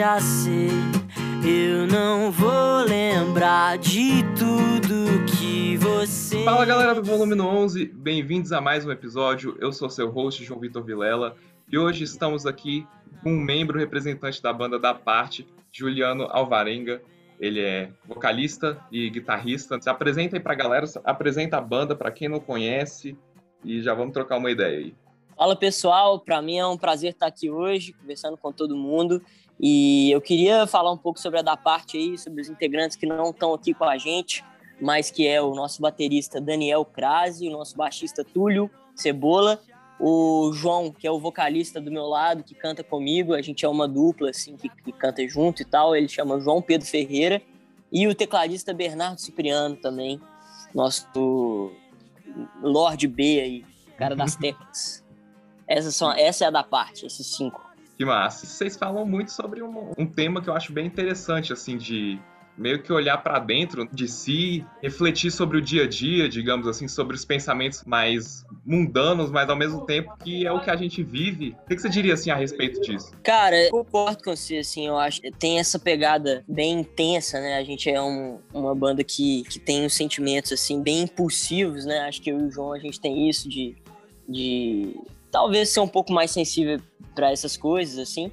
deixa ser. Eu não vou lembrar de tudo que você. Fala galera do Volume 11, bem-vindos a mais um episódio. Eu sou seu host, João Vitor Vilela, e hoje estamos aqui com um membro representante da banda da parte, Juliano Alvarenga. Ele é vocalista e guitarrista. Se apresenta aí pra galera, apresenta a banda para quem não conhece e já vamos trocar uma ideia aí. Fala pessoal, para mim é um prazer estar aqui hoje, conversando com todo mundo. E eu queria falar um pouco sobre a da parte aí, sobre os integrantes que não estão aqui com a gente, mas que é o nosso baterista Daniel Crase, o nosso baixista Túlio Cebola, o João, que é o vocalista do meu lado, que canta comigo, a gente é uma dupla assim que, que canta junto e tal, ele chama João Pedro Ferreira, e o tecladista Bernardo Cipriano também, nosso Lorde B aí, cara das teclas. Essas são, essa é a da parte, esses cinco. Que massa. Vocês falam muito sobre um, um tema que eu acho bem interessante, assim, de meio que olhar para dentro de si, refletir sobre o dia a dia, digamos assim, sobre os pensamentos mais mundanos, mas ao mesmo tempo que é o que a gente vive. O que você diria assim a respeito disso? Cara, eu concordo com você, assim, eu acho tem essa pegada bem intensa, né? A gente é um, uma banda que, que tem uns sentimentos assim bem impulsivos, né? Acho que eu e o João a gente tem isso de, de talvez ser um pouco mais sensível para essas coisas, assim.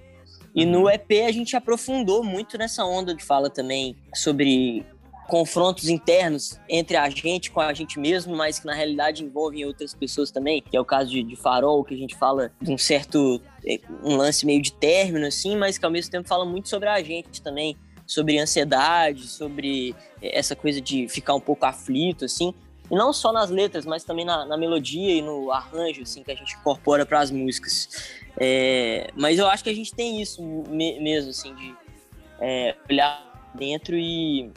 E no uhum. EP a gente aprofundou muito nessa onda de fala também sobre confrontos internos entre a gente com a gente mesmo, mas que na realidade envolvem outras pessoas também, que é o caso de, de Farol, que a gente fala de um certo é, um lance meio de término assim, mas que ao mesmo tempo fala muito sobre a gente também, sobre ansiedade, sobre essa coisa de ficar um pouco aflito assim. E não só nas letras, mas também na, na melodia e no arranjo, assim, que a gente incorpora para as músicas. É, mas eu acho que a gente tem isso me, mesmo, assim, de é, olhar dentro e,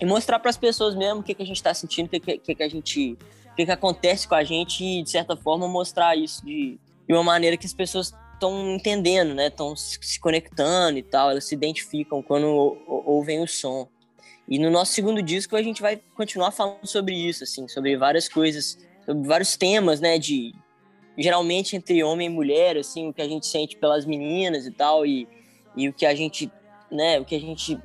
e mostrar para as pessoas mesmo o que, que a gente está sentindo, o que, que, que a gente, o que, que acontece com a gente e, de certa forma, mostrar isso de, de uma maneira que as pessoas estão entendendo, né? Estão se conectando e tal, elas se identificam quando ouvem o som. E no nosso segundo disco a gente vai continuar falando sobre isso, assim, sobre várias coisas, sobre vários temas, né, de geralmente entre homem e mulher, assim, o que a gente sente pelas meninas e tal, e, e o que a gente, né, o que a gente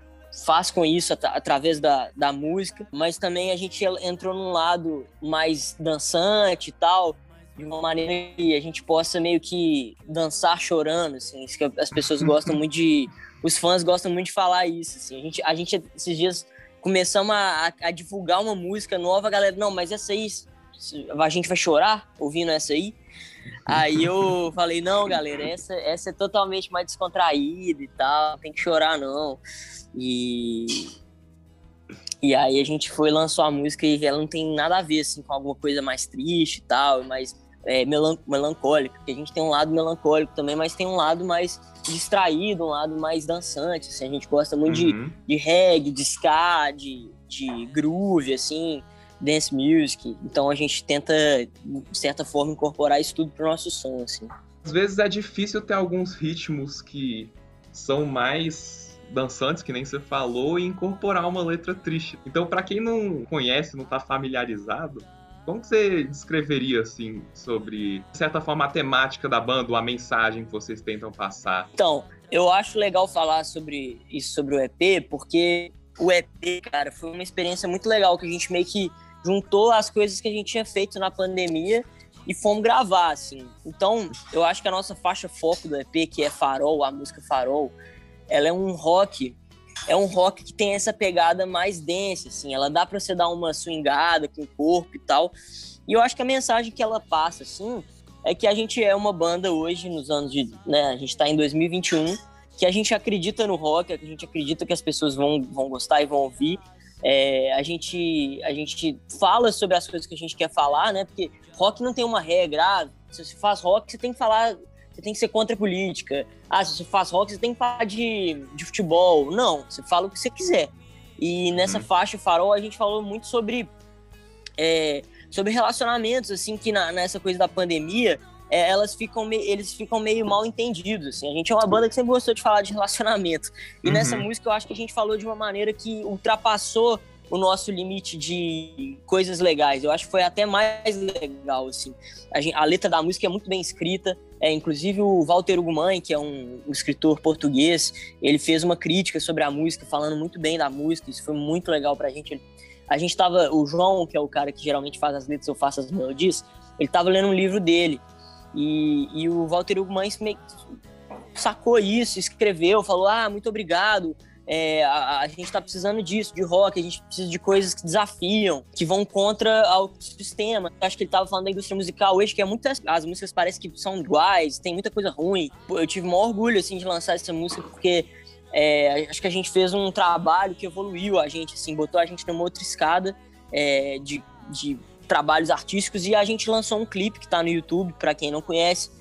faz com isso at através da, da música, mas também a gente entrou num lado mais dançante e tal, de uma maneira que a gente possa meio que dançar chorando, assim, isso que as pessoas gostam muito de os fãs gostam muito de falar isso. Assim. A, gente, a gente, esses dias, começamos a, a, divulgar uma música nova, a galera, não, mas essa aí, a gente vai chorar ouvindo essa aí? Aí eu falei, não, galera, essa, essa é totalmente mais descontraída e tal, não tem que chorar, não. E, e aí a gente foi lançou a música e ela não tem nada a ver, assim, com alguma coisa mais triste e tal, mais é, melan melancólica, porque a gente tem um lado melancólico também, mas tem um lado mais distraído, um lado mais dançante, assim, a gente gosta muito uhum. de, de reggae, de ska, de, de groove, assim, dance music, então a gente tenta, de certa forma, incorporar isso tudo pro nosso som, assim. Às vezes é difícil ter alguns ritmos que são mais dançantes, que nem você falou, e incorporar uma letra triste. Então, para quem não conhece, não tá familiarizado, como você descreveria, assim, sobre, de certa forma, a temática da banda, a mensagem que vocês tentam passar? Então, eu acho legal falar sobre isso, sobre o EP, porque o EP, cara, foi uma experiência muito legal, que a gente meio que juntou as coisas que a gente tinha feito na pandemia e fomos gravar, assim. Então, eu acho que a nossa faixa foco do EP, que é Farol, a música Farol, ela é um rock é um rock que tem essa pegada mais densa, assim, ela dá para você dar uma swingada com o corpo e tal. E eu acho que a mensagem que ela passa, assim, é que a gente é uma banda hoje, nos anos de. Né, a gente tá em 2021, que a gente acredita no rock, a gente acredita que as pessoas vão, vão gostar e vão ouvir. É, a, gente, a gente fala sobre as coisas que a gente quer falar, né? Porque rock não tem uma regra. Ah, se você faz rock, você tem que falar você tem que ser contra a política. Ah, se você faz rock, você tem que falar de, de futebol. Não, você fala o que você quiser. E nessa uhum. faixa Farol a gente falou muito sobre, é, sobre relacionamentos, assim, que na, nessa coisa da pandemia, é, elas ficam me, eles ficam meio mal entendidos. Assim. A gente é uma banda que sempre gostou de falar de relacionamento. E uhum. nessa música eu acho que a gente falou de uma maneira que ultrapassou o nosso limite de coisas legais. Eu acho que foi até mais legal, assim. A, gente, a letra da música é muito bem escrita. É, inclusive o Walter Ugumãe, que é um, um, escritor português, ele fez uma crítica sobre a música, falando muito bem da música. Isso foi muito legal pra gente. Ele, a gente tava, o João, que é o cara que geralmente faz as letras, eu faço as melodias, ele tava lendo um livro dele. E, e o Walter Ugumãe sacou isso, escreveu, falou: Ah, muito obrigado. É, a, a, gente está precisando disso, de rock, a gente precisa de coisas que desafiam, que vão contra o sistema. Acho que ele estava falando da indústria musical hoje, que é muitas. As músicas parecem que são iguais, tem muita coisa ruim. Eu tive o maior orgulho assim, de lançar essa música, porque é, acho que a gente fez um trabalho que evoluiu a gente, assim, botou a gente numa outra escada é, de, de trabalhos artísticos e a gente lançou um clipe que está no YouTube, para quem não conhece.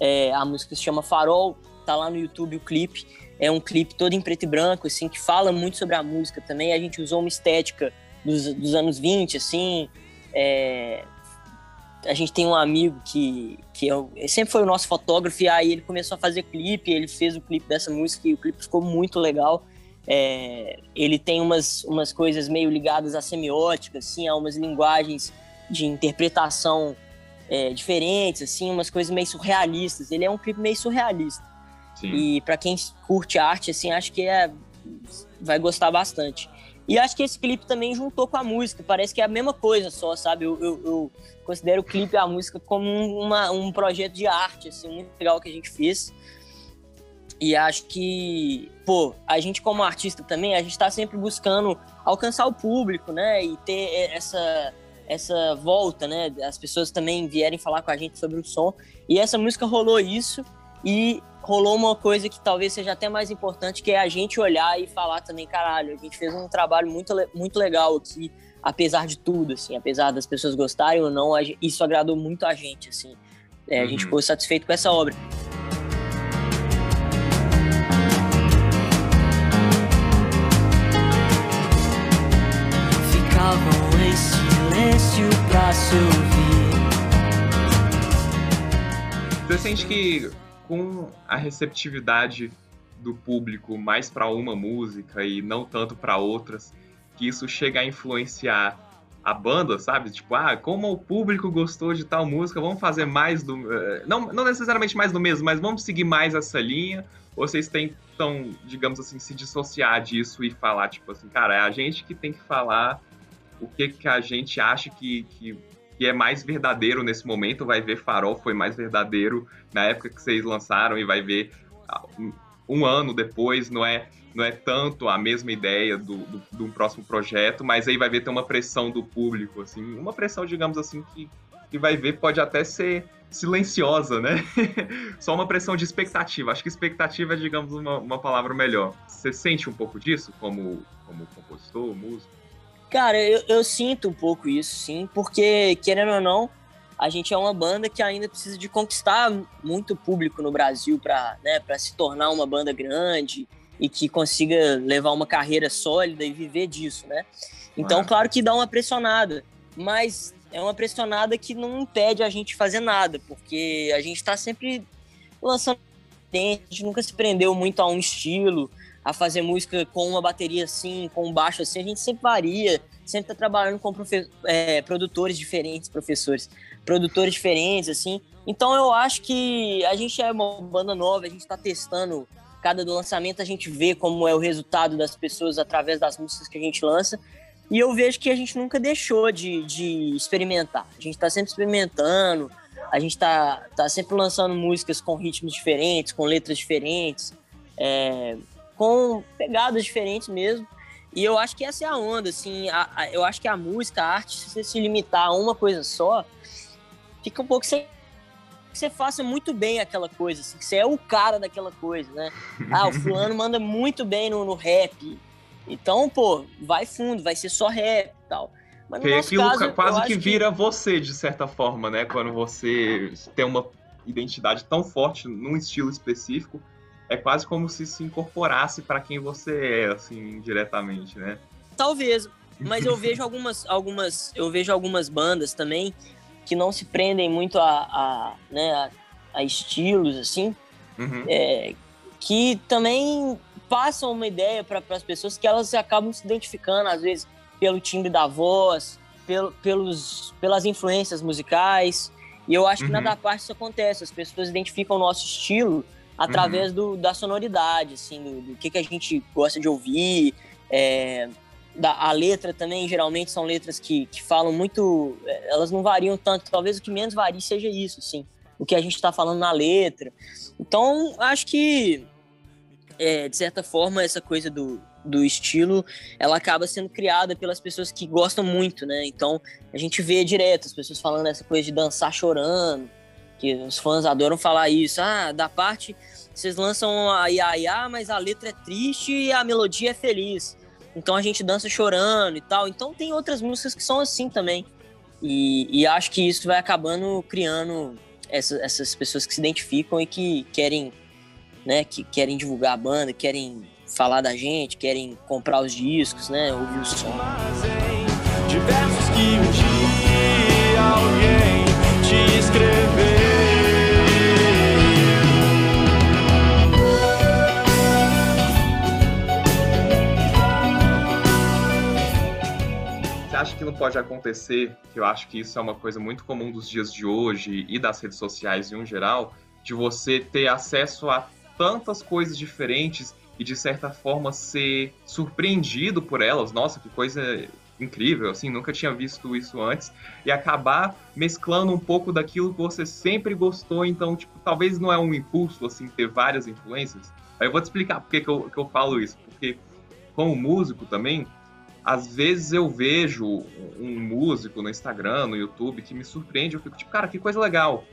É, a música se chama Farol, tá lá no YouTube o clipe. É um clipe todo em preto e branco, assim, que fala muito sobre a música também. A gente usou uma estética dos, dos anos 20, assim. É... A gente tem um amigo que, que é, sempre foi o nosso fotógrafo, e aí ele começou a fazer clipe, ele fez o clipe dessa música e o clipe ficou muito legal. É... ele tem umas, umas coisas meio ligadas à semiótica, assim, a umas linguagens de interpretação é, diferentes, assim, umas coisas meio surrealistas. Ele é um clipe meio surrealista. Sim. E para quem curte arte, assim, acho que é, vai gostar bastante. E acho que esse clipe também juntou com a música, parece que é a mesma coisa só, sabe? Eu, eu, eu considero o clipe e a música como uma, um projeto de arte, assim, muito legal que a gente fez. E acho que, pô, a gente como artista também, a gente tá sempre buscando alcançar o público, né? E ter essa, essa volta, né? As pessoas também vierem falar com a gente sobre o som. E essa música rolou isso. E rolou uma coisa que talvez seja até mais importante, que é a gente olhar e falar também, caralho, a gente fez um trabalho muito, muito legal aqui, apesar de tudo, assim, apesar das pessoas gostarem ou não, isso agradou muito a gente, assim. É, a gente uhum. ficou satisfeito com essa obra. Ficavam pra. Você sente que com a receptividade do público mais para uma música e não tanto para outras, que isso chega a influenciar a banda, sabe? Tipo, ah, como o público gostou de tal música, vamos fazer mais do. Eh, não, não necessariamente mais do mesmo, mas vamos seguir mais essa linha. Ou vocês tentam, digamos assim, se dissociar disso e falar, tipo assim, cara, é a gente que tem que falar o que, que a gente acha que, que que é mais verdadeiro nesse momento, vai ver Farol foi mais verdadeiro na época que vocês lançaram e vai ver ah, um ano depois, não é não é tanto a mesma ideia do, do, do próximo projeto, mas aí vai ver ter uma pressão do público, assim, uma pressão, digamos assim, que, que vai ver pode até ser silenciosa, né? Só uma pressão de expectativa. Acho que expectativa é, digamos, uma, uma palavra melhor. Você sente um pouco disso como, como compositor, músico? Cara, eu, eu sinto um pouco isso, sim, porque, querendo ou não, a gente é uma banda que ainda precisa de conquistar muito público no Brasil para né, se tornar uma banda grande e que consiga levar uma carreira sólida e viver disso, né? Então, claro que dá uma pressionada, mas é uma pressionada que não impede a gente fazer nada, porque a gente está sempre lançando a gente nunca se prendeu muito a um estilo, a fazer música com uma bateria assim, com um baixo assim, a gente sempre varia, sempre tá trabalhando com é, produtores diferentes, professores, produtores diferentes, assim. Então eu acho que a gente é uma banda nova, a gente tá testando cada lançamento, a gente vê como é o resultado das pessoas através das músicas que a gente lança. E eu vejo que a gente nunca deixou de, de experimentar. A gente está sempre experimentando, a gente está tá sempre lançando músicas com ritmos diferentes, com letras diferentes. É, com pegadas diferentes mesmo. E eu acho que essa é a onda, assim, a, a, eu acho que a música, a arte, se você se limitar a uma coisa só, fica um pouco sem que você faça muito bem aquela coisa, assim, que você é o cara daquela coisa, né? Ah, o fulano manda muito bem no, no rap. Então, pô, vai fundo, vai ser só rap e tal. Mas no aquilo caso, quase que vira que... você, de certa forma, né? Quando você tem uma identidade tão forte num estilo específico, é quase como se se incorporasse para quem você é, assim, diretamente, né? Talvez, mas eu vejo algumas, algumas, eu vejo algumas bandas também que não se prendem muito a, a né, a, a, estilos, assim, uhum. é, que também passam uma ideia para as pessoas que elas acabam se identificando, às vezes, pelo timbre da voz, pelo, pelos, pelas influências musicais. E eu acho que uhum. na da parte isso acontece, as pessoas identificam o nosso estilo através uhum. do, da sonoridade, assim, do, do, que, que a gente gosta de ouvir. É, da, a letra também, geralmente, são letras que, que falam muito. É, elas não variam tanto. Talvez o que menos varie seja isso, assim. O que a gente está falando na letra. Então, acho que, é, de certa forma, essa coisa do, do estilo, ela acaba sendo criada pelas pessoas que gostam muito, né? Então, a gente vê direto as pessoas falando essa coisa de dançar chorando, que os fãs adoram falar isso. Ah, da parte, vocês lançam a Ia mas a letra é triste e a melodia é feliz. Então a gente dança chorando e tal. Então tem outras músicas que são assim também. E, e acho que isso vai acabando criando essa, essas pessoas que se identificam e que querem, né, que querem divulgar a banda, querem falar da gente, querem comprar os discos, né, ouvir o som. Diversos que um dia alguém te escreveu. acha que não pode acontecer, que eu acho que isso é uma coisa muito comum dos dias de hoje e das redes sociais em um geral, de você ter acesso a tantas coisas diferentes e de certa forma ser surpreendido por elas. Nossa, que coisa incrível, assim, nunca tinha visto isso antes e acabar mesclando um pouco daquilo que você sempre gostou, então, tipo, talvez não é um impulso, assim, ter várias influências. Aí eu vou te explicar por que, que, eu, que eu falo isso, porque como músico também, às vezes eu vejo um músico no Instagram, no YouTube, que me surpreende, eu fico tipo, cara, que coisa legal.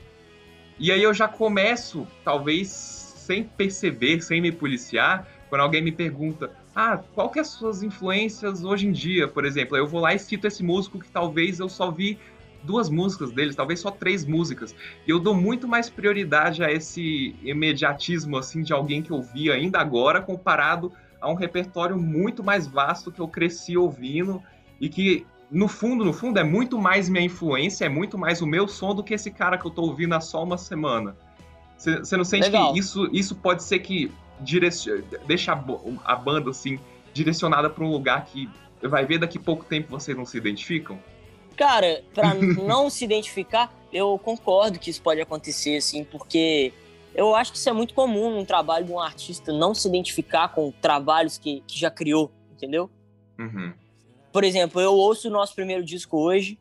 E aí eu já começo, talvez sem perceber, sem me policiar, quando alguém me pergunta, ah, qual que é as suas influências hoje em dia, por exemplo? Eu vou lá e cito esse músico que talvez eu só vi duas músicas deles, talvez só três músicas. E eu dou muito mais prioridade a esse imediatismo, assim, de alguém que eu vi ainda agora, comparado a um repertório muito mais vasto que eu cresci ouvindo e que no fundo, no fundo, é muito mais minha influência, é muito mais o meu som do que esse cara que eu tô ouvindo há só uma semana. Você não sente Legal. que isso, isso pode ser que direciona, deixa a, a banda assim direcionada para um lugar que vai ver daqui a pouco tempo vocês não se identificam? Cara, para não se identificar, eu concordo que isso pode acontecer, assim, porque eu acho que isso é muito comum num trabalho de um artista não se identificar com trabalhos que, que já criou, entendeu? Uhum. Por exemplo, eu ouço o nosso primeiro disco hoje,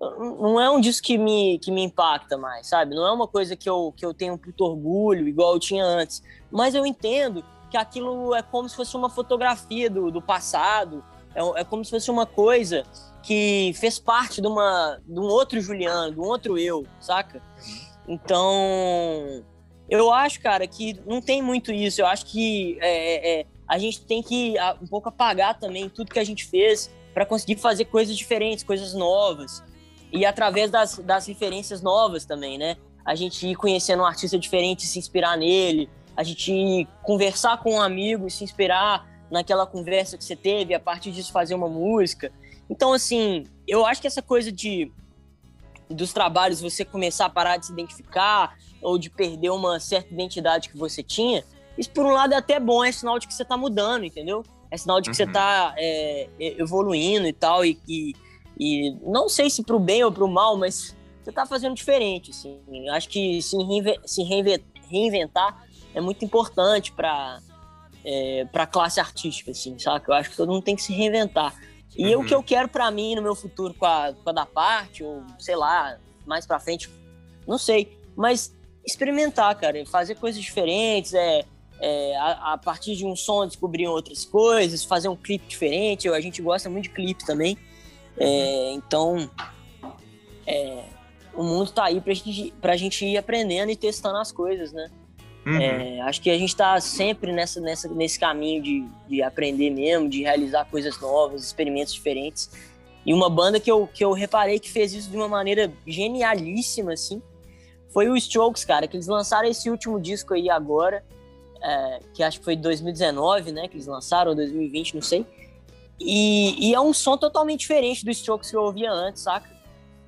não é um disco que me, que me impacta mais, sabe? Não é uma coisa que eu, que eu tenho puto orgulho, igual eu tinha antes. Mas eu entendo que aquilo é como se fosse uma fotografia do, do passado, é, é como se fosse uma coisa que fez parte de, uma, de um outro Juliano, de um outro eu, saca? Então, eu acho, cara, que não tem muito isso. Eu acho que é, é, é a gente tem que um pouco apagar também tudo que a gente fez para conseguir fazer coisas diferentes, coisas novas. E através das, das referências novas também, né? A gente ir conhecendo um artista diferente e se inspirar nele. A gente ir conversar com um amigo e se inspirar naquela conversa que você teve, a partir disso fazer uma música. Então, assim, eu acho que essa coisa de dos trabalhos você começar a parar de se identificar ou de perder uma certa identidade que você tinha, isso por um lado é até bom, é sinal de que você está mudando, entendeu? É sinal de que uhum. você está é, evoluindo e tal, e, e, e, não sei se para o bem ou para o mal, mas você está fazendo diferente, assim. Acho que se, reinve se reinventar é muito importante para é, para a classe artística, assim, sabe? Eu acho que todo mundo tem que se reinventar. E uhum. o que eu quero para mim no meu futuro com a, com a da parte, ou sei lá, mais para frente, não sei. Mas experimentar, cara, fazer coisas diferentes, é, é a, a, partir de um som descobrir outras coisas, fazer um clipe diferente. A gente gosta muito de clipe também. É, então, é, o mundo tá aí pra gente, pra gente ir aprendendo e testando as coisas, né? Uhum. É, acho que a gente está sempre nessa, nessa, nesse caminho de, de aprender mesmo, de realizar coisas novas, experimentos diferentes. E uma banda que eu, que eu reparei que fez isso de uma maneira genialíssima, assim, foi o Strokes, cara, que eles lançaram esse último disco aí agora, é, que acho que foi 2019, né, que eles lançaram, ou 2020, não sei. E, e, é um som totalmente diferente do Strokes que eu ouvia antes, saca?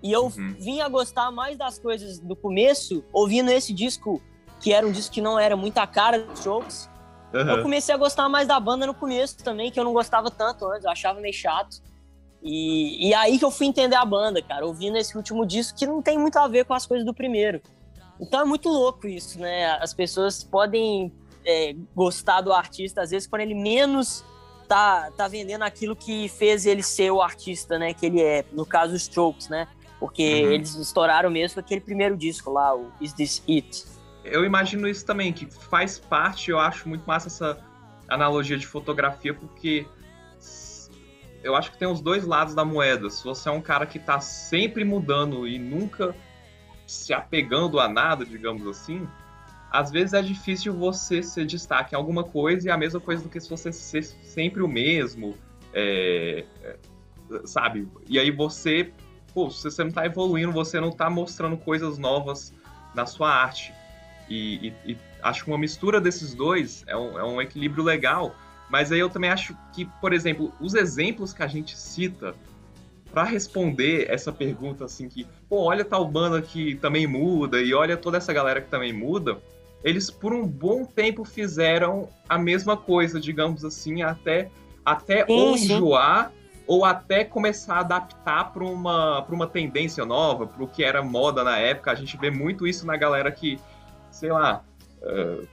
E eu uhum. vim a gostar mais das coisas do começo, ouvindo esse disco que era um disco que não era muito a cara dos Strokes. Uhum. Eu comecei a gostar mais da banda no começo também, que eu não gostava tanto antes, eu achava meio chato. E, e aí que eu fui entender a banda, cara, ouvindo esse último disco que não tem muito a ver com as coisas do primeiro. Então é muito louco isso, né? As pessoas podem é, gostar do artista, às vezes, quando ele menos tá, tá vendendo aquilo que fez ele ser o artista, né? Que ele é, no caso, os Strokes, né? Porque uhum. eles estouraram mesmo com aquele primeiro disco lá, o Is This It? Eu imagino isso também, que faz parte, eu acho muito massa essa analogia de fotografia, porque eu acho que tem os dois lados da moeda. Se você é um cara que tá sempre mudando e nunca se apegando a nada, digamos assim, às vezes é difícil você se destaque em alguma coisa e a mesma coisa do que se você ser sempre o mesmo, é, é, sabe? E aí você, pô, se você não tá evoluindo, você não tá mostrando coisas novas na sua arte. E, e, e acho que uma mistura desses dois é um, é um equilíbrio legal, mas aí eu também acho que, por exemplo, os exemplos que a gente cita para responder essa pergunta assim que, pô, olha tal banda que também muda e olha toda essa galera que também muda, eles por um bom tempo fizeram a mesma coisa, digamos assim, até, até ou enjoar ou até começar a adaptar para uma, uma tendência nova, para o que era moda na época. A gente vê muito isso na galera que, sei lá, uh,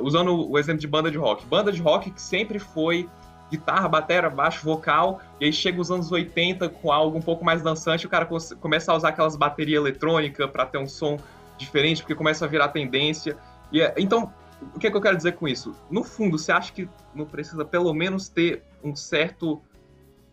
usando o exemplo de banda de rock. Banda de rock que sempre foi guitarra, bateria, baixo, vocal, e aí chega os anos 80 com algo um pouco mais dançante, o cara começa a usar aquelas baterias eletrônicas para ter um som diferente, porque começa a virar tendência. E é, então, o que, é que eu quero dizer com isso? No fundo, você acha que não precisa pelo menos ter um certo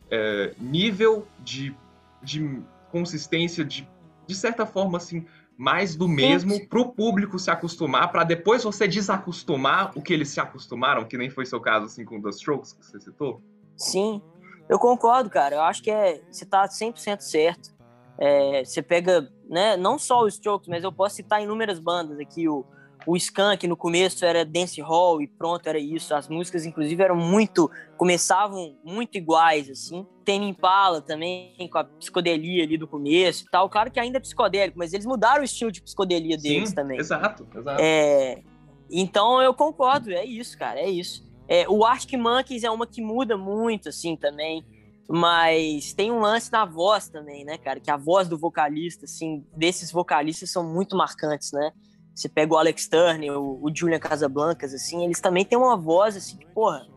é, nível de, de consistência, de, de certa forma, assim, mais do mesmo para o público se acostumar, para depois você desacostumar o que eles se acostumaram, que nem foi seu caso assim com The Strokes que você citou? Sim, eu concordo, cara. Eu acho que é, você está 100% certo. É, você pega, né, não só os Strokes, mas eu posso citar inúmeras bandas aqui, o o Skank no começo era dance hall e pronto, era isso. As músicas, inclusive, eram muito. começavam muito iguais, assim. Tem Impala também, com a psicodelia ali do começo e tal. Claro que ainda é psicodélico, mas eles mudaram o estilo de psicodelia deles Sim, também. Exato, exato. É, então eu concordo, é isso, cara, é isso. É, o Arctic Monkeys é uma que muda muito, assim, também. Mas tem um lance na voz também, né, cara? Que a voz do vocalista, assim, desses vocalistas são muito marcantes, né? Você pega o Alex Turner, o, o Julian Casablancas, assim, eles também têm uma voz, assim, que, porra,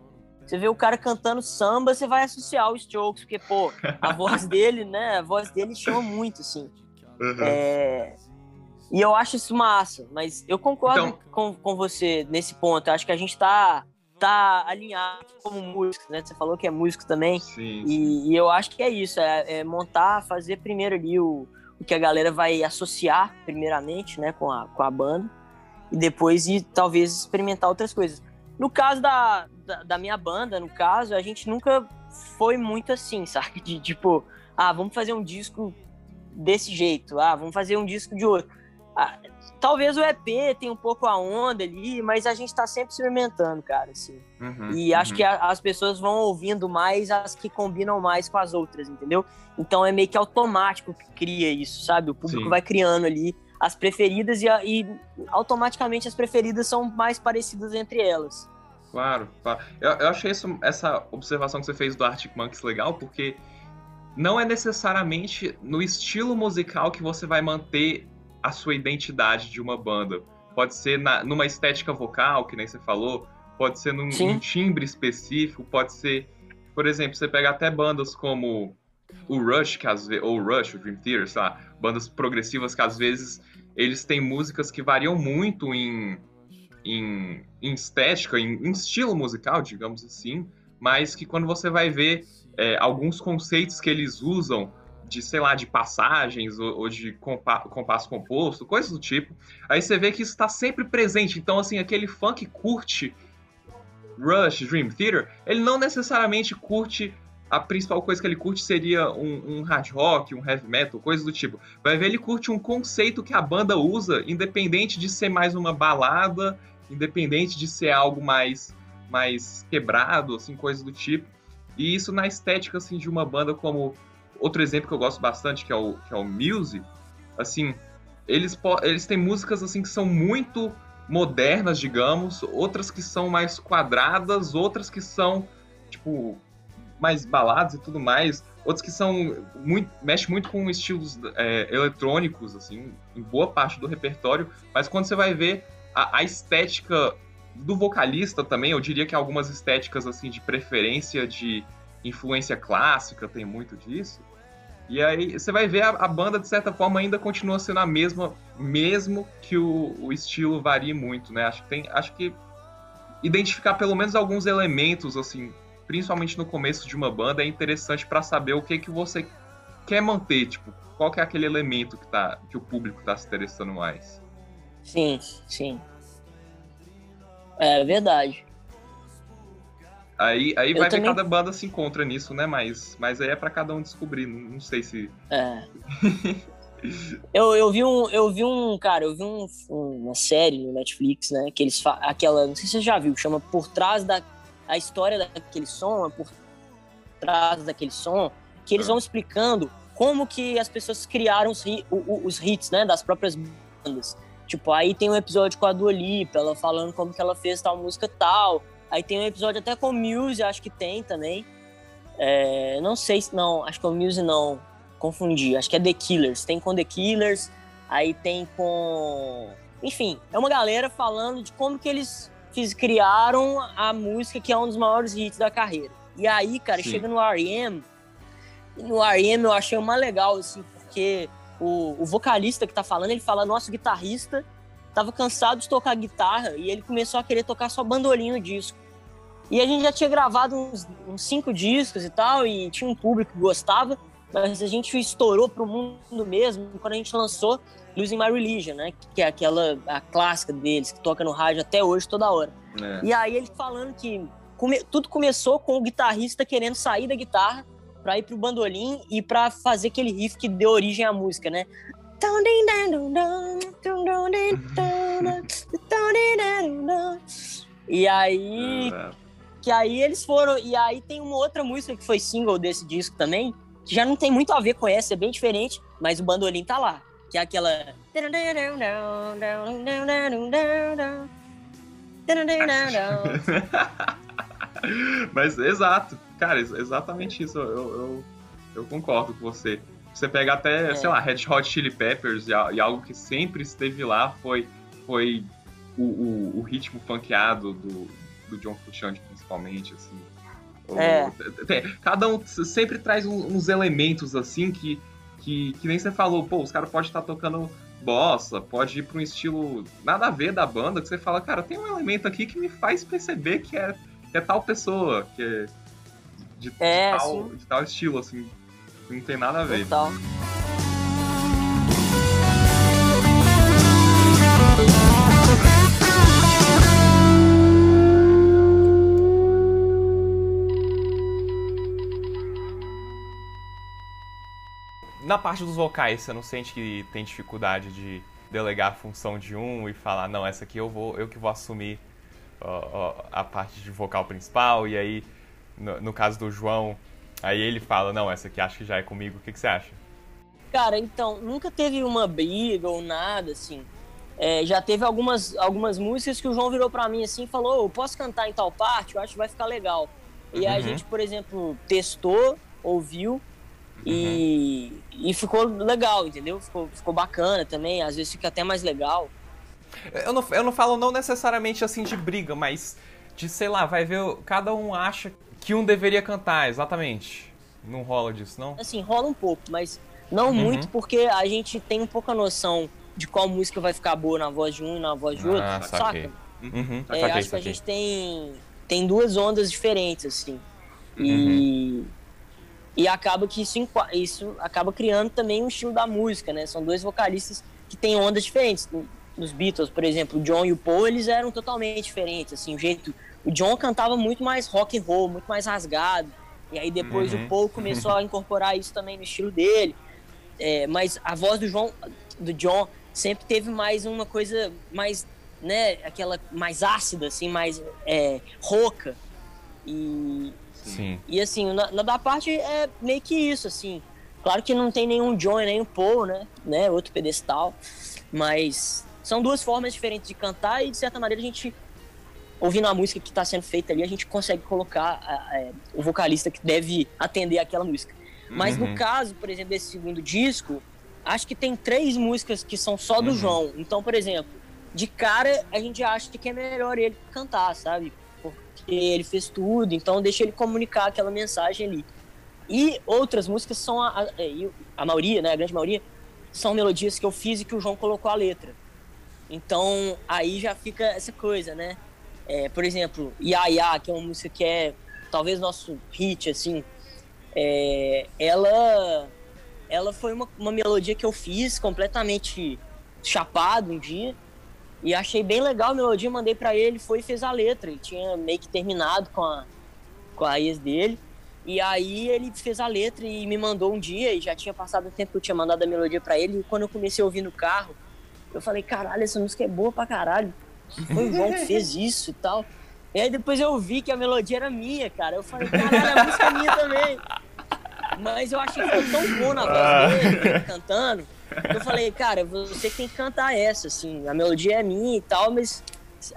você vê o cara cantando samba, você vai associar os Strokes, porque, pô, a voz dele, né, a voz dele chama muito, assim. Uhum. É... E eu acho isso massa, mas eu concordo então... com, com você nesse ponto. Eu acho que a gente tá, tá alinhado como músico, né? Você falou que é músico também. Sim, e, e, eu acho que é isso, é, é montar, fazer primeiro ali o, o que a galera vai associar primeiramente, né, com a, com a banda, e depois ir talvez experimentar outras coisas. No caso da, da, da, minha banda, no caso, a gente nunca foi muito assim, sabe? De tipo, ah, vamos fazer um disco desse jeito, ah, vamos fazer um disco de outro. Ah, talvez o EP tenha um pouco a onda ali, mas a gente tá sempre experimentando, cara, assim. Uhum, e acho uhum. que a, as pessoas vão ouvindo mais as que combinam mais com as outras, entendeu? Então é meio que automático que cria isso, sabe? O público Sim. vai criando ali as preferidas e, e, automaticamente as preferidas são mais parecidas entre elas. Claro, claro. Eu, eu achei isso, essa observação que você fez do Arctic Monkeys legal, porque não é necessariamente no estilo musical que você vai manter a sua identidade de uma banda. Pode ser na, numa estética vocal, que nem você falou, pode ser num, num timbre específico, pode ser, por exemplo, você pega até bandas como o Rush, que às vezes, ou o Rush, o Dream Theater, sei lá, bandas progressivas que às vezes eles têm músicas que variam muito em, em, em estética, em, em, estilo musical, digamos assim, mas que quando você vai ver é, alguns conceitos que eles usam de, sei lá, de passagens ou, ou de compa compasso composto, coisas do tipo, aí você vê que isso está sempre presente. Então, assim, aquele fã que curte Rush, Dream Theater, ele não necessariamente curte a principal coisa que ele curte seria um, um, hard rock, um heavy metal, coisa do tipo. Vai ver, ele curte um conceito que a banda usa, independente de ser mais uma balada, independente de ser algo mais, mais quebrado, assim, coisa do tipo. E isso na estética, assim, de uma banda como... Outro exemplo que eu gosto bastante, que é o, que é o Muse, assim, eles, eles têm músicas, assim, que são muito modernas, digamos, outras que são mais quadradas, outras que são, tipo, mais baladas e tudo mais. outros que são muito mexe muito com estilos é, eletrônicos assim em boa parte do repertório mas quando você vai ver a, a, estética do vocalista também eu diria que algumas estéticas assim de preferência de influência clássica tem muito disso e aí você vai ver a, a banda de certa forma ainda continua sendo a mesma mesmo que o, o estilo varie muito né acho que tem acho que identificar pelo menos alguns elementos assim principalmente no começo de uma banda, é interessante para saber o que que você quer manter, tipo, qual que é aquele elemento que, tá, que o público está se interessando mais. Sim, sim. É verdade. Aí, aí vai também... ver cada banda se encontra nisso, né? Mas, mas aí é para cada um descobrir. Não, não sei se. É. eu, eu vi um, eu vi um, cara, eu vi um, uma série no Netflix, né? Que eles aquela, não sei se você já viu, chama Por Trás da a história daquele som, é por trás daquele som, que eles vão explicando como que as pessoas criaram os, os hits, né, das próprias bandas. Tipo, aí tem um episódio com a Dua Lipa, ela falando como que ela fez tal música tal. Aí tem um episódio até com o Muse, acho que tem também. É, não sei se não, acho que o Muse não, confundi. Acho que é The Killers. Tem com The Killers, aí tem com, enfim, é uma galera falando de como que eles fiz, criaram a música que é um dos maiores hits da carreira. E aí, cara, Sim. chega no R.E.M., no R.E.M. eu achei uma legal, assim, porque o, o vocalista que tá falando, ele fala, nosso guitarrista tava cansado de tocar guitarra e ele começou a querer tocar só bandolim no disco. E a gente já tinha gravado uns, uns cinco discos e tal, e tinha um público que gostava, mas a gente estourou pro mundo mesmo quando a gente lançou Losing My Religion, né? Que é aquela a clássica deles, que toca no rádio até hoje, toda hora. É. E aí ele falando que come, tudo começou com o guitarrista querendo sair da guitarra para ir pro bandolim e para fazer aquele riff que deu origem à música, né? E aí é. que aí eles foram e aí tem uma outra música que foi single desse disco também que já não tem muito a ver com essa é bem diferente mas o bandolim tá lá que é aquela. Mas exato, cara, exatamente isso. Eu, eu, eu concordo com você. Você pega até, é. sei lá, Red Hot Chili Peppers e, e, algo que sempre esteve lá foi, foi o, o, o ritmo funkeado do, do John Frusciante, principalmente, assim. É. Cada um sempre traz uns elementos assim que que, que nem você falou, pô, os caras podem estar tocando bossa, pode ir para um estilo nada a ver da banda, que você fala, cara, tem um elemento aqui que me faz perceber que é, que é tal pessoa, que é de, é, de, tal, de tal, estilo, assim, não tem nada a ver. Total. na parte dos vocais, você não sente que tem dificuldade de delegar a função de um e falar, não, essa aqui eu vou, eu que vou assumir uh, uh, a parte de vocal principal, e aí, no, no, caso do João, aí ele fala, não, essa aqui acho que já é comigo, o que, que você acha? Cara, então, nunca teve uma briga ou nada, assim. É, já teve algumas, algumas músicas que o João virou para mim assim e falou, oh, posso cantar em tal parte? Eu acho que vai ficar legal. E uhum. a gente, por exemplo, testou, ouviu, e, uhum. e ficou legal, entendeu? Ficou, ficou bacana também, às vezes fica até mais legal. Eu não, eu não falo não necessariamente assim de briga, mas de, sei lá, vai ver, cada um acha que um deveria cantar, exatamente. Não rola disso, não? Assim, rola um pouco, mas não uhum. muito, porque a gente tem um pouca noção de qual música vai ficar boa na voz de um e na voz de outro, ah, saca? Uhum, é, saquei, acho que a gente tem, tem duas ondas diferentes, assim. E uhum. E acaba que isso, isso acaba criando também um estilo da música, né? São dois vocalistas que têm ondas diferentes. Nos Beatles, por exemplo, o John e o Paul, eles eram totalmente diferentes, assim, o jeito... O John cantava muito mais rock and roll, muito mais rasgado. E aí depois uhum. o Paul começou a incorporar isso também no estilo dele. É, mas a voz do John, do John sempre teve mais uma coisa mais, né, aquela mais ácida, assim, mais é, rouca. E, Sim. E assim, na, na, da parte é meio que isso, assim. Claro que não tem nenhum John nem um Paul, né? né? Outro pedestal. Mas são duas formas diferentes de cantar e, de certa maneira, a gente, ouvindo a música que está sendo feita ali, a gente consegue colocar a, o vocalista que deve atender aquela música. Mas Uhum. no caso, por exemplo, desse segundo disco, acho que tem três músicas que são só do Uhum. João. Então, por exemplo, de cara a gente acha que é melhor ele cantar, sabe? Porque ele fez tudo, então deixa ele comunicar aquela mensagem ali. E outras músicas são a, a, e a maioria, né, a grande maioria, são melodias que eu fiz e que o João colocou a letra. Então aí já fica essa coisa, né? É, por exemplo, Ya Ya, que é uma música que é talvez nosso hit, assim, é, ela, ela foi uma, uma melodia que eu fiz completamente chapado um dia e achei bem legal a melodia, mandei pra ele, foi e fez a letra. Ele tinha meio que terminado com a, com a ex dele. E aí ele fez a letra e me mandou um dia, e já tinha passado o tempo que eu tinha mandado a melodia pra ele, e quando eu comecei a ouvir no carro, eu falei, caralho, essa música é boa pra caralho. Foi o João que fez isso e tal. E aí depois eu vi que a melodia era minha, cara. Eu falei, caralho, a música é minha também. Mas eu achei que ficou tão bom na voz dele, ele cantando. Eu falei, cara, você que tem que cantar essa, assim. A melodia é minha e tal, mas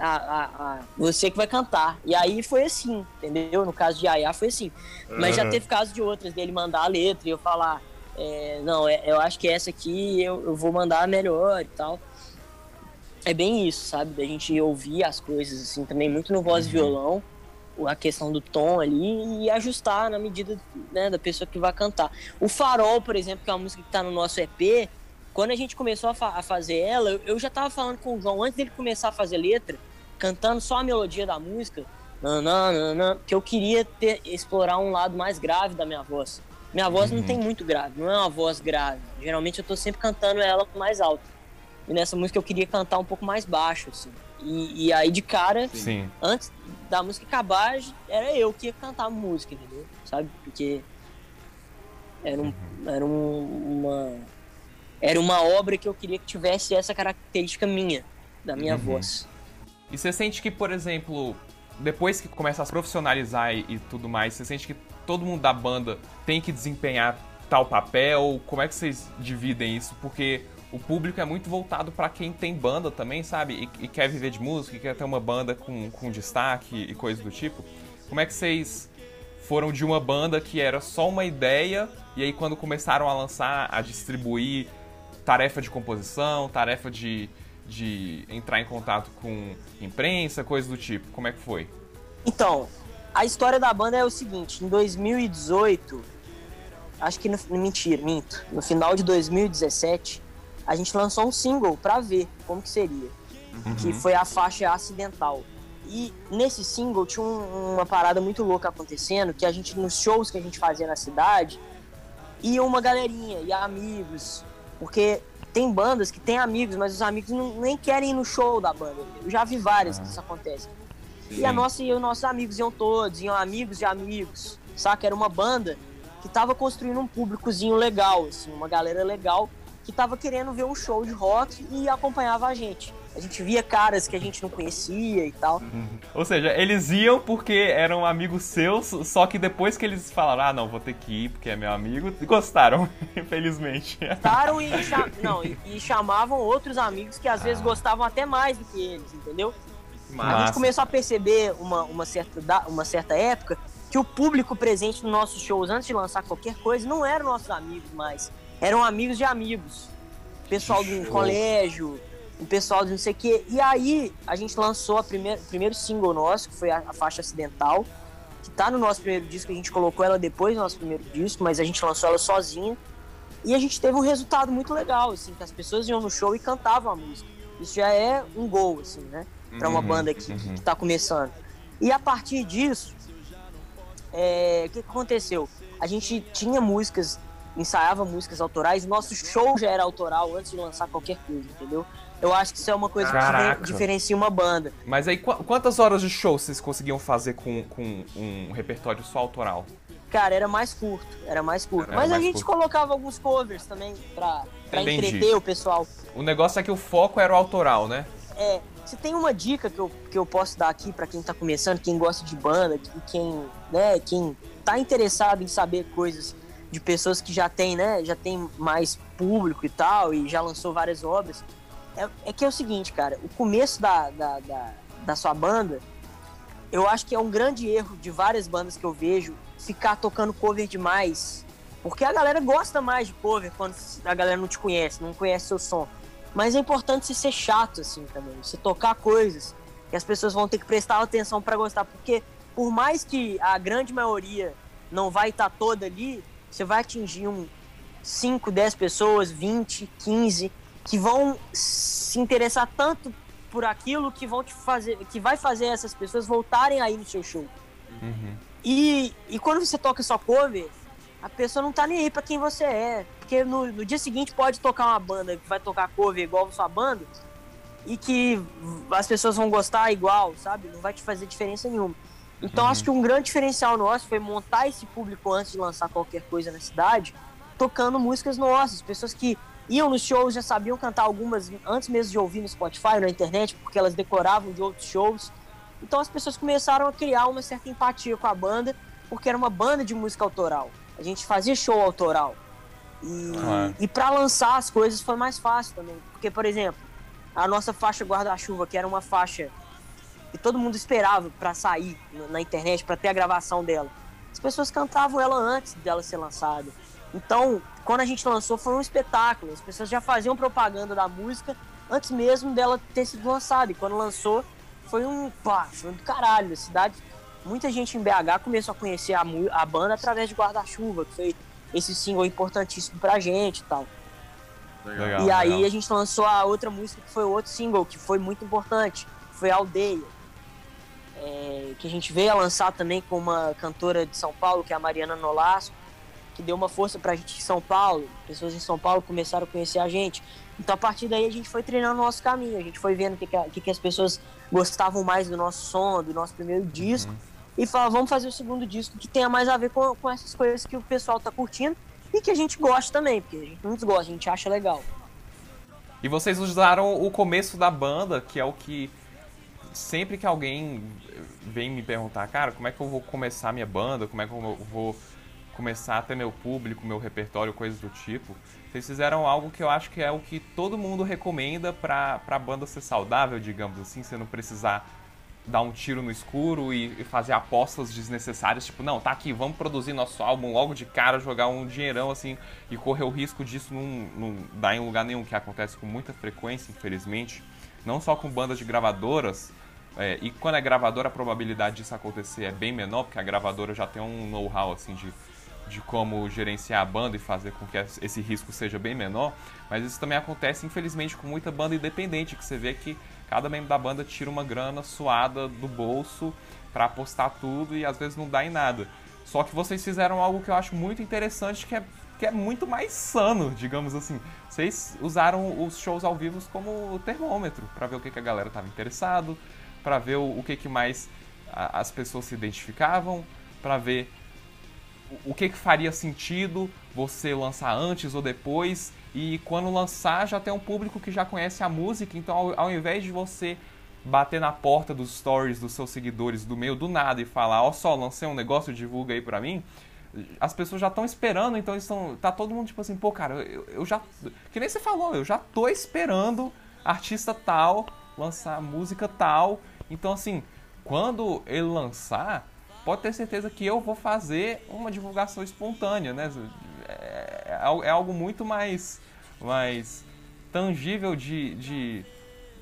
a, a, a- você que vai cantar. E aí foi assim, entendeu? No caso de Yaya foi assim. Mas já Aham. teve casos de outras, dele mandar a letra e eu falar, é, não, é- eu acho que essa aqui eu, eu vou mandar melhor e tal. É bem isso, sabe? Da gente ouvir as coisas, assim, também muito no voz e violão, a questão do tom ali e ajustar na medida né, da pessoa que vai cantar. O Farol, por exemplo, que é uma música que tá no nosso EP, quando a gente começou a, fa- a fazer ela, eu- eu já tava falando com o João antes dele começar a fazer letra, cantando só a melodia da música, nananana, que eu queria ter, explorar um lado mais grave da minha voz. Minha voz não Uhum. tem muito grave, não é uma voz grave. Geralmente eu tô sempre cantando ela mais alta. E nessa música eu queria cantar um pouco mais baixo, assim. E, e aí de cara, Sim. antes da música acabar, era eu que ia cantar a música, entendeu? Sabe? Porque era, um, era um- uma era uma obra que eu queria que tivesse essa característica minha, da minha Uhum. voz. E você sente que, por exemplo, depois que começa a se profissionalizar e, e tudo mais, você sente que todo mundo da banda tem que desempenhar tal papel? Como é que vocês dividem isso? Porque o público é muito voltado pra quem tem banda também, sabe? E, e quer viver de música, e quer ter uma banda com, com destaque e coisas do tipo. Como é que vocês foram de uma banda que era só uma ideia e aí quando começaram a lançar, a distribuir tarefa de composição, tarefa de, de entrar em contato com imprensa, coisas do tipo. Como é que foi? Então, a história da banda é o seguinte, em 2018, acho que no, mentira, minto, no final de 2017, a gente lançou um single pra ver como que seria, que foi a faixa acidental. E nesse single tinha um- uma parada muito louca acontecendo, que a gente nos shows que a gente fazia na cidade, ia uma galerinha, ia amigos, porque tem bandas que tem amigos, mas os amigos não, nem querem ir no show da banda. Eu já vi várias que isso acontece. E a nossa e os nossos amigos iam todos, iam amigos de amigos, saca? Era uma banda que tava construindo um públicozinho legal, assim, uma galera legal que tava querendo ver um show de rock e acompanhava a gente. A gente via caras que a gente não conhecia e tal. Ou seja, eles iam porque eram amigos seus, só que depois que eles falaram, ah, não, vou ter que ir porque é meu amigo, gostaram, infelizmente. Gostaram e, cha- não, e, e chamavam outros amigos que às vezes gostavam até mais do que eles, entendeu? A Mas, gente Massa. começou a perceber uma, uma, certa, uma certa época que o público presente nos nossos shows, antes de lançar qualquer coisa, não eram nossos amigos mais. Eram amigos de amigos. Pessoal do Show. colégio, o pessoal de não sei o quê. E aí a gente lançou o primeiro single nosso, que foi a, a faixa acidental, que tá no nosso primeiro disco, a gente colocou ela depois do nosso primeiro disco, mas a gente lançou ela sozinha. E a gente teve um resultado muito legal, assim, que as pessoas iam no show e cantavam a música. Isso já é um gol, assim, né? Pra uma Uhum, banda que, uhum. que tá começando. E a partir disso, é, o que aconteceu? A gente tinha músicas, ensaiava músicas autorais, nosso show já era autoral antes de lançar qualquer coisa, entendeu? Eu acho que isso é uma coisa que Caraca. difer- diferencia uma banda. Mas aí, qu- quantas horas de show vocês conseguiam fazer com, com um repertório só autoral? Cara, era mais curto, era mais curto. Era Mas a mais gente curto. colocava alguns covers também pra, pra Entendi. entreter o pessoal. O negócio é que o foco era o autoral, né? É, se tem uma dica que eu, que eu posso dar aqui pra quem tá começando, quem gosta de banda, que- quem, né, quem tá interessado em saber coisas de pessoas que já tem, né, já tem mais público e tal, e já lançou várias obras, é, é que é o seguinte, cara, o começo da, da, da, da sua banda, eu acho que é um grande erro de várias bandas que eu vejo ficar tocando cover demais Porque a galera gosta mais de cover quando a galera não te conhece, não conhece seu som. Mas é importante você ser chato, assim, também. Você tocar coisas que as pessoas vão ter que prestar atenção para gostar. Porque por mais que a grande maioria não vai estar tá toda ali, você vai atingir um 5, 10 pessoas, 20, 15, que vão se interessar tanto por aquilo que vão te fazer, que vai fazer essas pessoas voltarem aí no seu show. Uhum. E, e quando você toca só cover, a pessoa não tá nem aí pra quem você é. Porque no, no dia seguinte pode tocar uma banda que vai tocar cover igual a sua banda e que as pessoas vão gostar igual, sabe? Não vai te fazer diferença nenhuma. Então uhum. acho que um grande diferencial nosso foi montar esse público antes de lançar qualquer coisa na cidade, tocando músicas nossas, pessoas que iam nos shows, já sabiam cantar algumas antes mesmo de ouvir no Spotify, na internet, porque elas decoravam de outros shows. Então as pessoas começaram a criar uma certa empatia com a banda, porque era uma banda de música autoral. A gente fazia show autoral. E, e para lançar as coisas foi mais fácil também. Porque, por exemplo, a nossa faixa guarda-chuva, que era uma faixa que todo mundo esperava para sair na internet, para ter a gravação dela. As pessoas cantavam ela antes dela ser lançada. Então, quando a gente lançou, foi um espetáculo. As pessoas já faziam propaganda da música antes mesmo dela ter sido lançada. E quando lançou, foi um pá, foi do caralho. A cidade, muita gente em BH começou a conhecer a, a banda através de Guarda-Chuva, que foi esse single importantíssimo pra gente e tal. Legal, e aí legal. a gente lançou a outra música que foi o outro single, que foi muito importante, foi Aldeia. É, que a gente veio a lançar também com uma cantora de São Paulo, que é a Mariana Nolasco que deu uma força pra gente em São Paulo. Pessoas em São Paulo começaram a conhecer a gente. Então, a partir daí, a gente foi treinando o nosso caminho. A gente foi vendo o que, que, que, as pessoas gostavam mais do nosso som, do nosso primeiro disco. Uhum. E falou, vamos fazer o segundo disco que tenha mais a ver com, com essas coisas que o pessoal tá curtindo e que a gente gosta também, porque a gente não desgosta, a gente acha legal. E vocês usaram o começo da banda, que é o que sempre que alguém vem me perguntar, cara, como é que eu vou começar minha banda, como é que eu vou começar a ter meu público, meu repertório, coisas do tipo, vocês fizeram algo que eu acho que é o que todo mundo recomenda pra, pra banda ser saudável, digamos assim, você não precisar dar um tiro no escuro e, e, fazer apostas desnecessárias, tipo, não, tá aqui, vamos produzir nosso álbum logo de cara, jogar um dinheirão assim e correr o risco disso não, não dar em lugar nenhum, que acontece com muita frequência, infelizmente, não só com bandas de gravadoras, é, e quando é gravadora a probabilidade disso acontecer é bem menor, porque a gravadora já tem um know-how assim de de como gerenciar a banda e fazer com que esse risco seja bem menor, mas isso também acontece infelizmente com muita banda independente, que você vê que cada membro da banda tira uma grana suada do bolso para apostar tudo e às vezes não dá em nada. Só que vocês fizeram algo que eu acho muito interessante, que é, que é muito mais sano, digamos assim. Vocês usaram os shows ao vivo como termômetro para ver o que, que a galera estava interessado, para ver o, o que, que mais a, as pessoas se identificavam, para ver o que, que faria sentido você lançar antes ou depois. E quando lançar, já tem um público que já conhece a música. Então, ao, ao invés de você bater na porta dos stories dos seus seguidores do meio do nada e falar: Ó, oh, só lancei um negócio, divulga aí pra mim. As pessoas já estão esperando, então estão, tá todo mundo tipo assim, pô, cara, eu, eu já. Que nem você falou, eu já tô esperando artista tal lançar música tal. Então, assim, quando ele lançar, pode ter certeza que eu vou fazer uma divulgação espontânea, né? É, é algo muito mais, mais tangível de, de,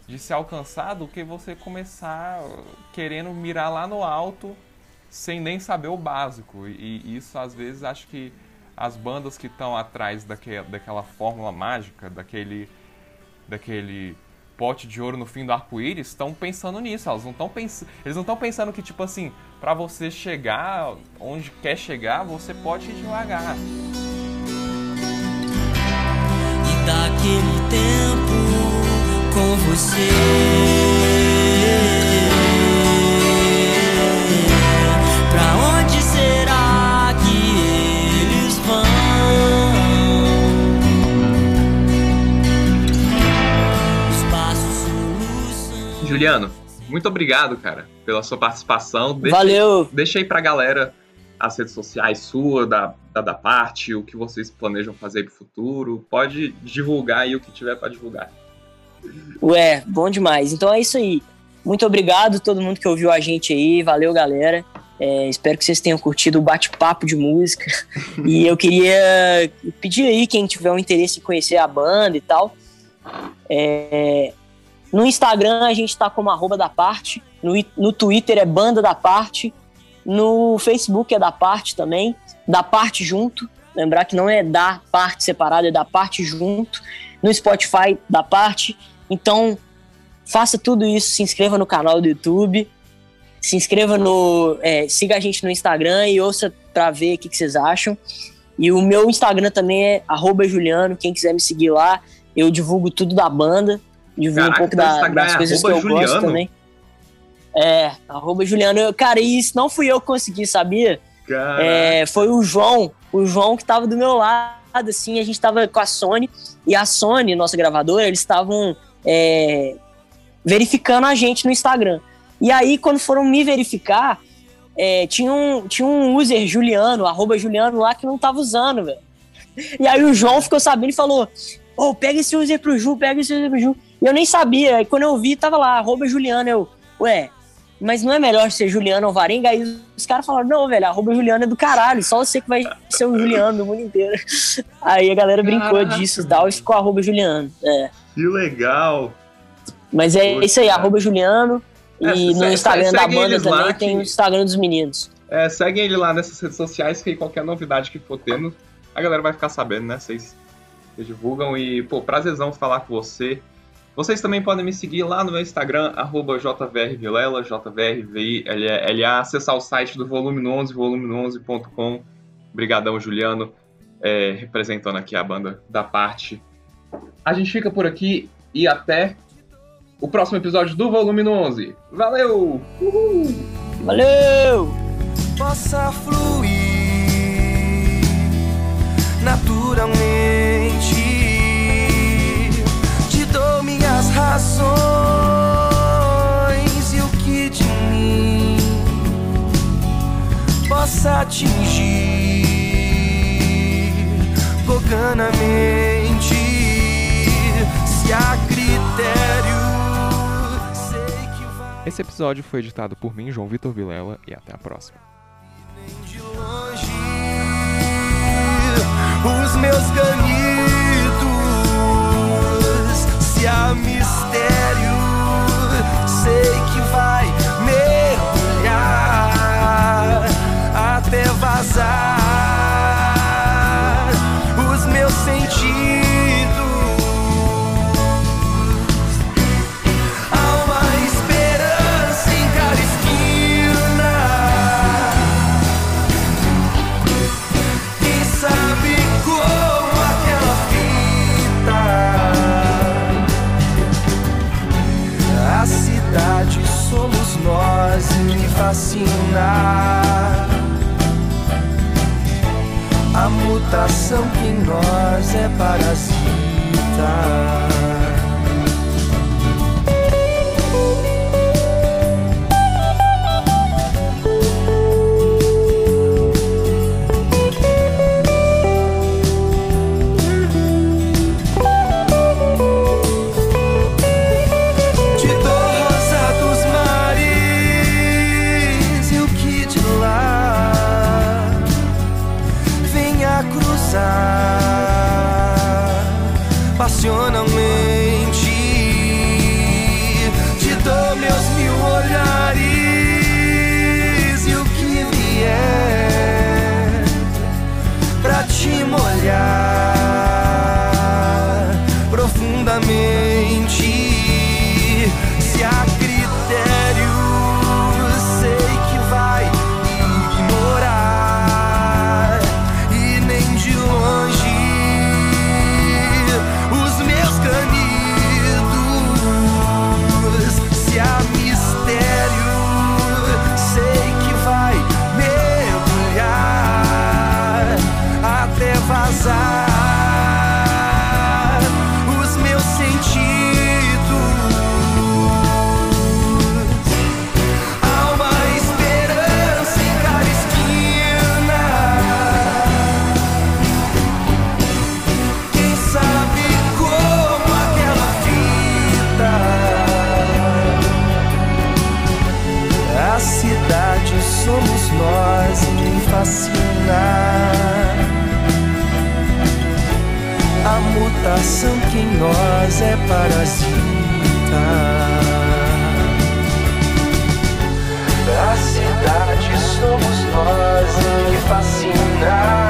de se alcançar do que você começar querendo mirar lá no alto sem nem saber o básico. E, e isso, às vezes, acho que as bandas que estão atrás daquela, daquela fórmula mágica, daquele, daquele pote de ouro no fim do arco-íris estão pensando nisso. Elas não estão pensando, eles não estão pensando que tipo assim, para você chegar onde quer chegar, você pode ir devagar. E daquele tempo com você Juliano, muito obrigado, cara, pela sua participação. Deixa, Valeu! Deixa aí pra galera as redes sociais sua, da, da, da parte, o que vocês planejam fazer pro futuro. Pode divulgar aí o que tiver para divulgar. Ué, bom demais. Então é isso aí. Muito obrigado a todo mundo que ouviu a gente aí. Valeu, galera. É, espero que vocês tenham curtido o bate-papo de música. e eu queria pedir aí, quem tiver um interesse em conhecer a banda e tal. É, no Instagram a gente tá como arroba da parte. No, no Twitter é banda da parte. No Facebook é da parte também. Da parte junto. Lembrar que não é da parte separada, é da parte junto. No Spotify, da parte. Então, faça tudo isso. Se inscreva no canal do YouTube se inscreva no. É, siga a gente no Instagram e ouça pra ver o que, que, vocês acham. E o meu Instagram também é Juliano. Quem quiser me seguir lá, eu divulgo tudo da banda. Divulgo Caraca, um pouco da, das é coisas que eu Juliano. gosto também. É, arroba Juliano. Eu, cara, isso não fui eu que consegui, sabia? É, foi o João, o João que tava do meu lado, assim, a gente tava com a Sony, e a Sony, nossa gravadora, eles estavam é, verificando a gente no Instagram. E aí, quando foram me verificar, é, tinha, um, tinha um user, Juliano, arroba Juliano lá, que não tava usando, velho. E aí o João ficou sabendo e falou: Ô, oh, pega esse user pro Ju, pega esse user pro Ju. E eu nem sabia. Aí quando eu vi, tava lá, arroba Juliano. Eu, ué, mas não é melhor ser Juliano ou Varenga? Aí os caras falaram: não, velho, arroba Juliano é do caralho, só você que vai ser o Juliano do mundo inteiro. Aí a galera brincou Caraca. disso e tal, e ficou arroba Juliano. É. Que legal! Mas é Poxa, isso aí, arroba Juliano. É, e no Instagram da banda também tem o Instagram dos meninos. É, seguem ele lá nessas redes sociais que qualquer novidade que for tendo, a galera vai ficar sabendo, né? Vocês, divulgam e, pô, prazerzão falar com você. Vocês também podem me seguir lá no meu Instagram, arroba jvrvilela, jvrvilela, acessar o site do Volume 11, volume11.com. Obrigadão, Juliano, é, representando aqui a banda da parte. A gente fica por aqui e até o próximo episódio do Volume 11. Valeu! Uhul! Valeu! Possa fluir naturalmente. Razões e o que de mim possa atingir bocanamente se há critério esse episódio foi editado por mim, João Vitor Vilela, e até a próxima. Os meus ganidos, há mistério, sei que vai mergulhar até vazar os meus sentidos. Fascinar. A mutação que nós é parasita. nós é parasita. A cidade somos nós que fascina.